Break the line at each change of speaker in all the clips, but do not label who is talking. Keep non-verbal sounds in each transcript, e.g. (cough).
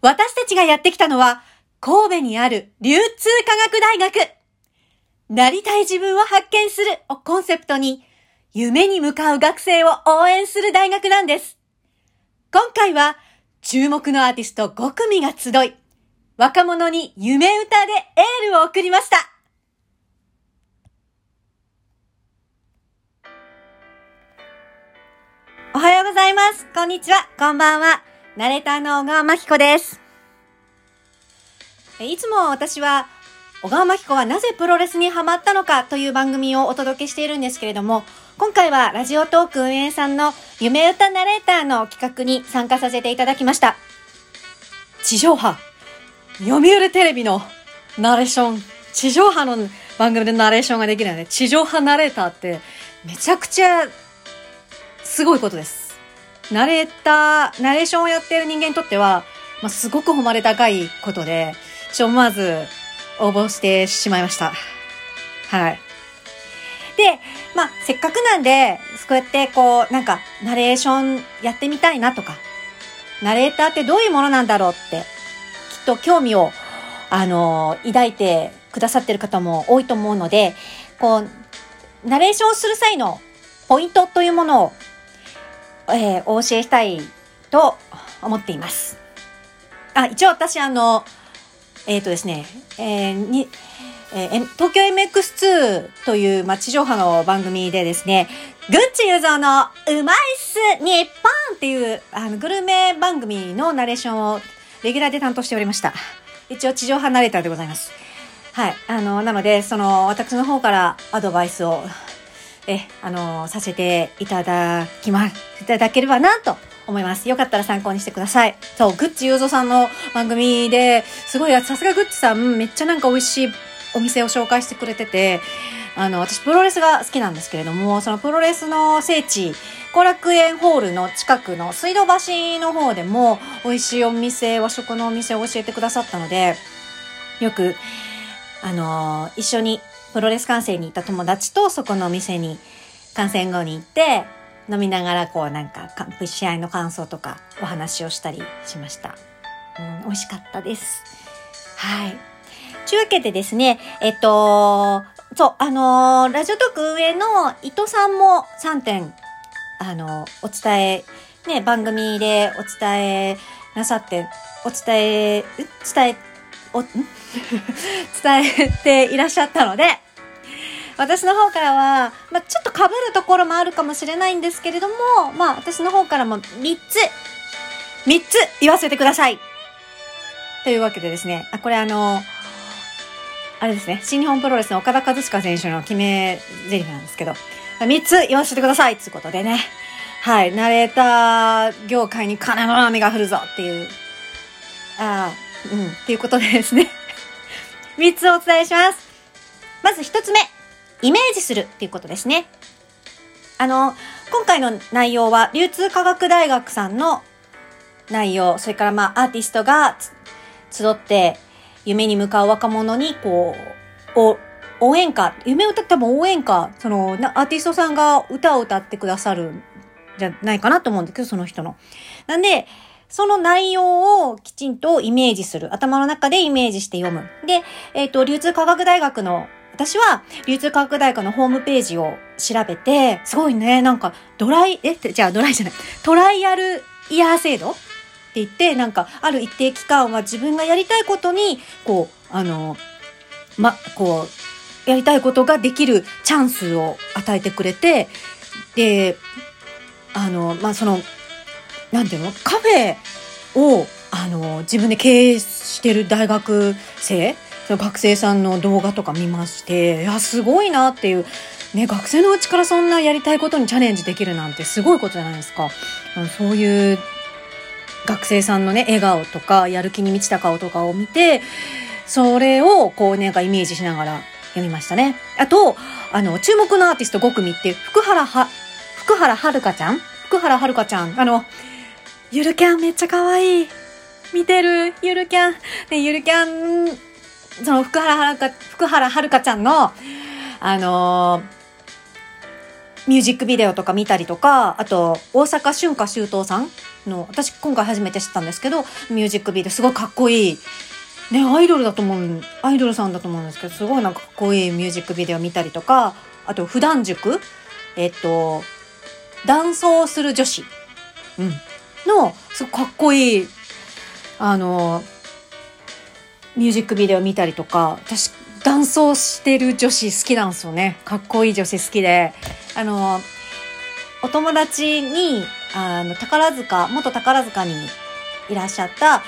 私たちがやってきたのは、神戸にある流通科学大学。なりたい自分を発見するをコンセプトに、夢に向かう学生を応援する大学なんです。今回は、注目のアーティスト5組が集い、若者に夢歌でエールを送りました。おはようございます。こんにちは。こんばんは。ナレーターの小川真紀子です。いつも私は、小川真紀子はなぜプロレスにハマったのかという番組をお届けしているんですけれども、今回はラジオトーク運営さんの夢歌ナレーターの企画に参加させていただきました。地上波、読売テレビのナレーション、地上波の番組でナレーションができるので、地上波ナレーターってめちゃくちゃすごいことです。ナレーター、ナレーションをやっている人間にとっては、まあ、すごく誉れ高いことで、ちょ、思わず応募してしまいました。はい。で、まあ、せっかくなんで、こうやってこう、なんか、ナレーションやってみたいなとか、ナレーターってどういうものなんだろうって、きっと興味を、あの、抱いてくださってる方も多いと思うので、こう、ナレーションする際のポイントというものをえー、お教えしたいと思っています。あ、一応私あの、えっ、ー、とですね、えー、に、えー、東京 MX2 という、ま地上波の番組でですね、グッチユゾのうまいっす日本っていう、あの、グルメ番組のナレーションをレギュラーで担当しておりました。一応地上波ナレーターでございます。はい。あの、なので、その、私の方からアドバイスをえ、あのさせていただきま、いただければなと思います。よかったら参考にしてください。そう、グッチゆうぞさんの番組で、すごい、さすがグッチさん、めっちゃなんか美味しいお店を紹介してくれてて、あの、私プロレスが好きなんですけれども、そのプロレスの聖地、後楽園ホールの近くの水道橋の方でも美味しいお店、和食のお店を教えてくださったので、よく、あの一緒にプロレス観戦に行った友達とそこのお店に観戦後に行って飲みながらこうなんか試合の感想とかお話をしたりしました。うん、美味しかったです。はい。というわけでですね、えっと、そう、あのー、ラジオトーク運営の伊藤さんも3点、あのー、お伝え、ね、番組でお伝えなさって、お伝え、伝え、お、ん？(laughs) 伝えていらっしゃったので、私の方からは、まあ、ちょっと被るところもあるかもしれないんですけれども、まあ、私の方からも3つ、3つ言わせてください。というわけでですね、あ、これあの、あれですね、新日本プロレスの岡田和親選手の決め台詞なんですけど、3つ言わせてください。ってことでね、はい、ナレーター業界に金の雨が降るぞっていう、ああ、うん、っていうことでですね (laughs) 3つお伝えします。まず1つ目、イメージするっていうことですね。あの、今回の内容は、流通科学大学さんの内容、それからまあ、アーティストが集って、夢に向かう若者に、こう、応援歌、夢を歌って多分応援歌、その、アーティストさんが歌を歌ってくださるんじゃないかなと思うんだけど、その人の。なんで、その内容をきちんとイメージする。頭の中でイメージして読む。で、えっ、ー、と、流通科学大学の私は、流通科学大学のホームページを調べて、すごいね、なんか、ドライ、え、じゃあドライじゃない、トライアルイヤー制度？って言って、なんか、ある一定期間は自分がやりたいことに、こう、あの、ま、こう、やりたいことができるチャンスを与えてくれて、で、あの、まあ、その、なんていうのカフェを、あの、自分で経営してる大学生その学生さんの動画とか見まして、いや、すごいなっていう、ね、学生のうちからそんなやりたいことにチャレンジできるなんてすごいことじゃないですか。そういう学生さんのね、笑顔とか、やる気に満ちた顔とかを見て、それをこうなんかイメージしながら読みましたね。あと、あの、注目のアーティスト5組って、福原は、福原遥ちゃん？福原遥ちゃん。あの、ゆるキャンめっちゃ可愛い。見てる、ゆるキャン。ね、ゆるキャンその福原はるか、福原遥ちゃんの、あのー、ミュージックビデオとか見たりとか、あと、大阪春夏秋冬さんの、私今回初めて知ったんですけど、ミュージックビデオすごいかっこいい。ね、アイドルだと思う、アイドルさんだと思うんですけど、すごいなんかかっこいいミュージックビデオ見たりとか、あと普段塾？えっと、男装する女子。うん。の、すごいかっこいい、あの、ミュージックビデオ見たりとか、私、男装してる女子好きなんですよね。かっこいい女子好きで。あの、お友達に、あの、宝塚、元宝塚にいらっしゃった、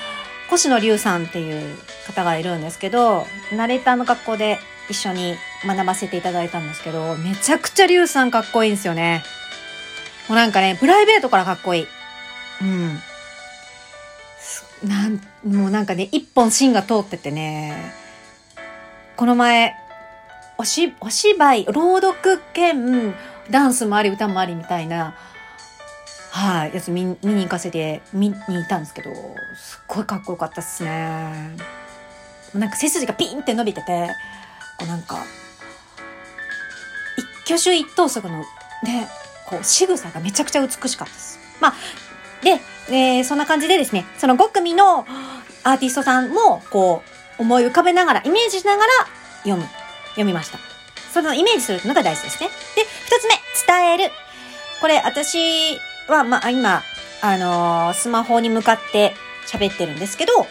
星野龍さんっていう方がいるんですけど、ナレーターの学校で一緒に学ばせていただいたんですけど、めちゃくちゃ龍さんかっこいいんですよね。もうなんかね、プライベートからかっこいい。うん。なん、もうなんかね、一本芯が通っててね、この前、おし、お芝居、朗読兼、ダンスもあり、歌もありみたいな、はい、やつ見見に行かせて、見に行ったんですけど、すっごいかっこよかったっすね。なんか背筋がピンって伸びてて、こうなんか、一挙手一投足のね、こう仕草がめちゃくちゃ美しかったです。まあ、えー、そんな感じでですね、その5組のアーティストさんも、こう、思い浮かべながら、イメージしながら読む、読みました。そのイメージするのが大事ですね。で、二つ目、伝える。これ、私は、まあ、今、あのー、スマホに向かって喋ってるんですけど、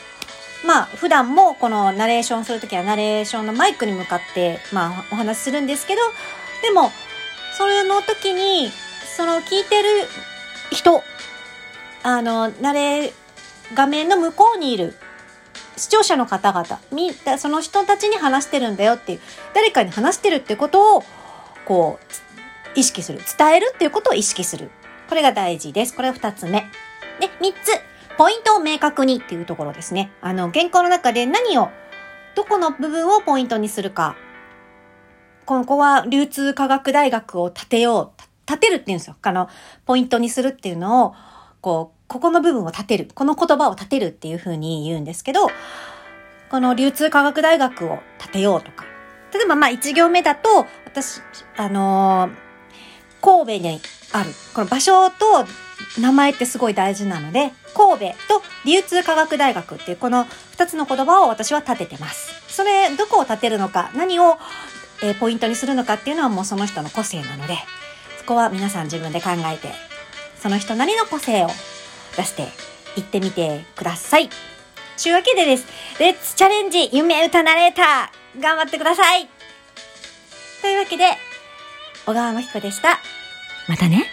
まあ、普段もこのナレーションするときはナレーションのマイクに向かって、まあ、お話しするんですけど、でも、それの時に、その聞いてる人あの、なれ、画面の向こうにいる視聴者の方々、み、その人たちに話してるんだよっていう、誰かに話してるってことを、こう、意識する。伝えるっていうことを意識する。これが大事です。これが二つ目。で、三つ、ポイントを明確にっていうところですね。あの、原稿の中で何を、どこの部分をポイントにするか。ここは流通科学大学を建てよう。建てるって言うんですよ。あの、ポイントにするっていうのを、こう、ここの部分を立てる。この言葉を立てるっていうふうに言うんですけど、この流通科学大学を建てようとか。例えばまあ一行目だと、私、あのー、神戸にある。この場所と名前ってすごい大事なので、神戸と流通科学大学っていうこの二つの言葉を私は立ててます。それ、どこを立てるのか、何を、えー、ポイントにするのかっていうのはもうその人の個性なので、そこは皆さん自分で考えてその人なりの個性を出していってみてください。というわけでです。レッツチャレンジ夢歌ナレーター頑張ってくださいというわけで、小川真彦でした。またね。